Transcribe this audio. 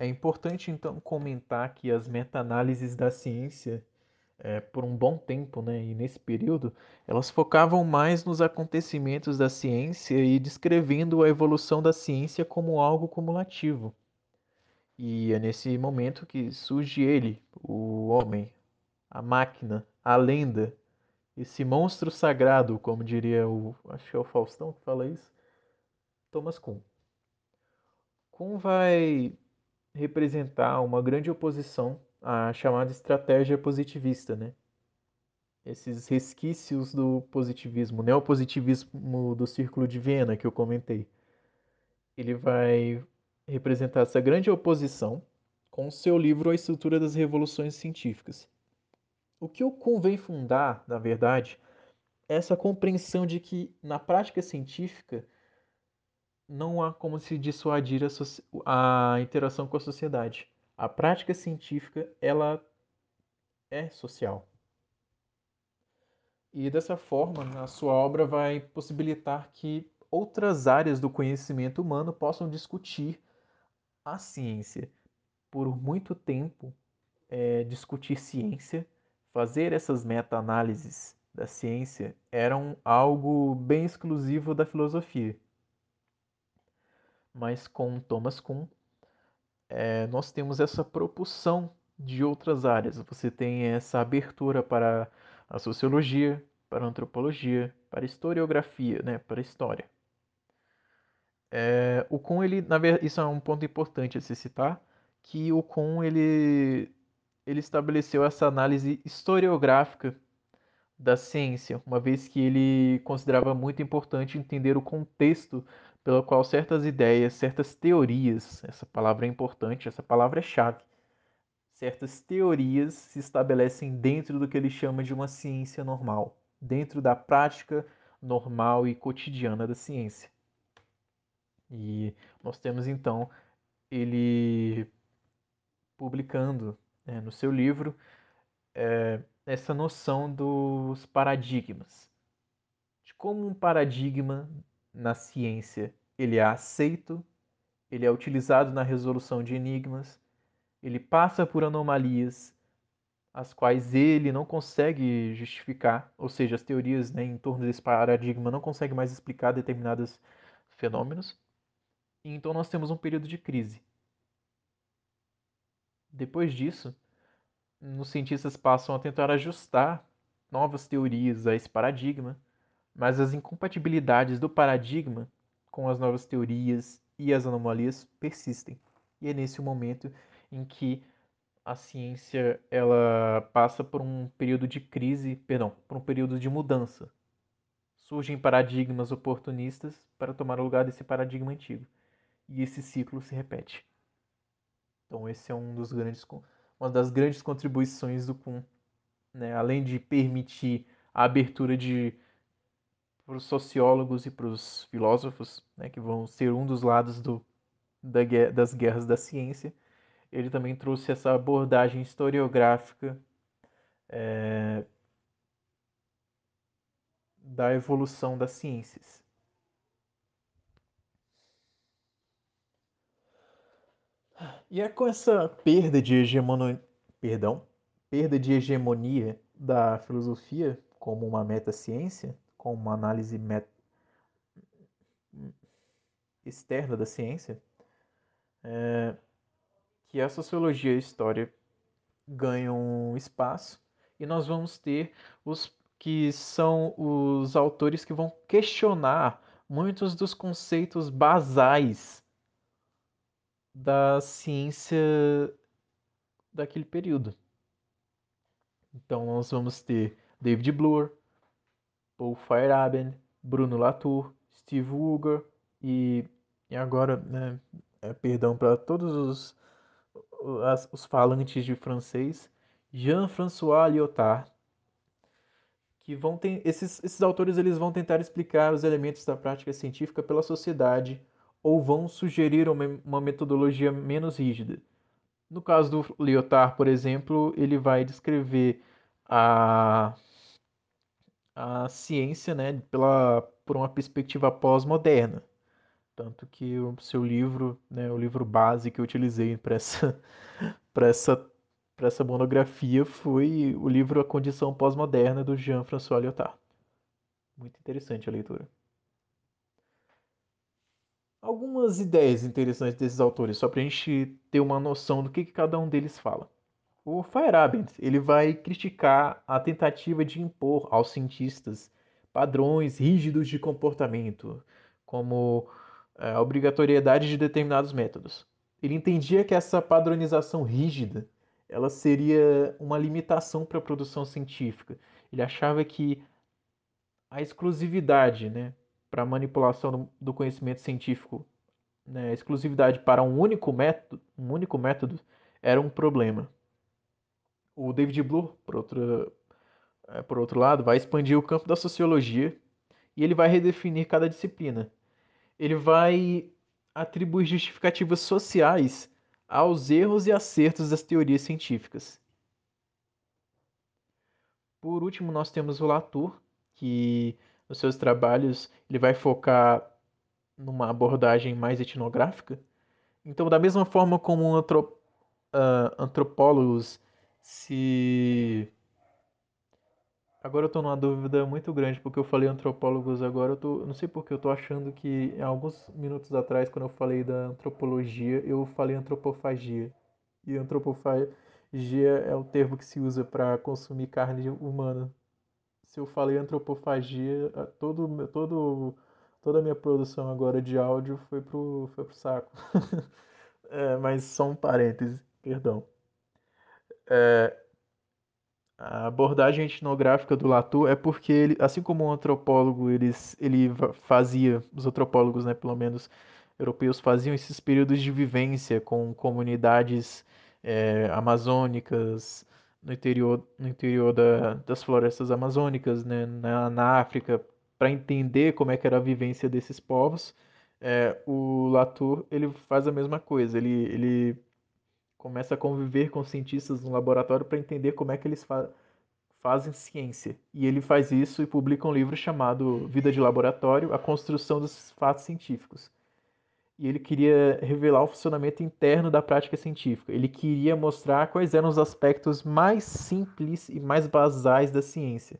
É importante então comentar que as meta-análises da ciência, é, por um bom tempo, né, e nesse período, elas focavam mais nos acontecimentos da ciência e descrevendo a evolução da ciência como algo cumulativo. E é nesse momento que surge ele, o homem, a máquina, a lenda, esse monstro sagrado, como diria o, acho que é o Faustão que fala isso, Thomas Kuhn. Kuhn vai representar uma grande oposição à chamada estratégia positivista, né? Esses resquícios do positivismo, neopositivismo do Círculo de Viena que eu comentei. Ele vai representar essa grande oposição com o seu livro A Estrutura das Revoluções Científicas. O que o convém fundar, na verdade, é essa compreensão de que na prática científica não há como se dissuadir a, a interação com a sociedade. A prática científica, ela é social. E dessa forma, a sua obra vai possibilitar que outras áreas do conhecimento humano possam discutir a ciência. Por muito tempo, é, discutir ciência, fazer essas meta-análises da ciência, eram algo bem exclusivo da filosofia mas com Thomas Kuhn é, nós temos essa propulsão de outras áreas. Você tem essa abertura para a sociologia, para a antropologia, para a historiografia, né, para a história. É, o Kuhn, ele, verdade, isso é um ponto importante a se citar, que o Kuhn, ele, ele estabeleceu essa análise historiográfica da ciência, uma vez que ele considerava muito importante entender o contexto pelo qual certas ideias, certas teorias, essa palavra é importante, essa palavra é chave, certas teorias se estabelecem dentro do que ele chama de uma ciência normal, dentro da prática normal e cotidiana da ciência. E nós temos então ele publicando né, no seu livro é, essa noção dos paradigmas, de como um paradigma na ciência ele é aceito, ele é utilizado na resolução de enigmas, ele passa por anomalias as quais ele não consegue justificar, ou seja, as teorias né, em torno desse paradigma não conseguem mais explicar determinados fenômenos. E então nós temos um período de crise. Depois disso, os cientistas passam a tentar ajustar novas teorias a esse paradigma, mas as incompatibilidades do paradigma com as novas teorias e as anomalias persistem. E é nesse momento em que a ciência ela passa por um período de crise, perdão, por um período de mudança. Surgem paradigmas oportunistas para tomar o lugar desse paradigma antigo. E esse ciclo se repete. Então esse é um dos grandes uma das grandes contribuições do Kuhn, né? além de permitir a abertura de para os sociólogos e para os filósofos, né, que vão ser um dos lados do, da, das guerras da ciência, ele também trouxe essa abordagem historiográfica é, da evolução das ciências. E é com essa perda de hegemonia, perdão, perda de hegemonia da filosofia como uma meta-ciência, como uma análise met... externa da ciência, é... que a sociologia e a história ganham espaço e nós vamos ter os que são os autores que vão questionar muitos dos conceitos basais da ciência daquele período. Então nós vamos ter David Bloor, Paul Feyerabend, Bruno Latour, Steve Woolger e, e agora, né, é, perdão para todos os, os, os falantes de francês, Jean-François Lyotard, que vão ter esses, esses autores eles vão tentar explicar os elementos da prática científica pela sociedade ou vão sugerir uma, metodologia menos rígida. No caso do Lyotard, por exemplo, ele vai descrever a a ciência, né, pela, por uma perspectiva pós-moderna. Tanto que o seu livro, né, o livro base que eu utilizei para essa, essa, essa monografia foi o livro A Condição Pós-Moderna do Jean-François Lyotard. Muito interessante a leitura. Algumas ideias interessantes desses autores, só para a gente ter uma noção do que, que cada um deles fala. O Feyerabend, ele vai criticar a tentativa de impor aos cientistas padrões rígidos de comportamento, como é, a obrigatoriedade de determinados métodos. Ele entendia que essa padronização rígida ela seria uma limitação para a produção científica. Ele achava que a exclusividade né, para manipulação do conhecimento científico, né, exclusividade para um único método, um único método era um problema. O David Bloor, por é, por outro lado, vai expandir o campo da sociologia e ele vai redefinir cada disciplina. Ele vai atribuir justificativas sociais aos erros e acertos das teorias científicas. Por último, nós temos o Latour, que nos seus trabalhos ele vai focar numa abordagem mais etnográfica. Então, da mesma forma como antrop uh, antropólogos se Agora eu tô numa dúvida muito grande, porque eu falei antropólogos agora, eu tô, não sei porque eu tô achando que alguns minutos atrás, quando eu falei da antropologia, eu falei antropofagia. E antropofagia é o termo que se usa para consumir carne humana. Se eu falei antropofagia, todo, todo, toda a minha produção agora de áudio foi pro, foi pro saco. é, mas só um parêntese, perdão. É, a abordagem etnográfica do Latour é porque ele, assim como um antropólogo, eles, ele fazia, os antropólogos, né, pelo menos europeus, faziam esses períodos de vivência com comunidades é, amazônicas no interior, no interior da, das florestas amazônicas, né, na, na África, para entender como é que era a vivência desses povos. É, o Latour ele faz a mesma coisa, ele, ele começa a conviver com cientistas no laboratório para entender como é que eles fa fazem ciência. E ele faz isso e publica um livro chamado Vida de Laboratório: A Construção dos Fatos Científicos. E ele queria revelar o funcionamento interno da prática científica. Ele queria mostrar quais eram os aspectos mais simples e mais basais da ciência.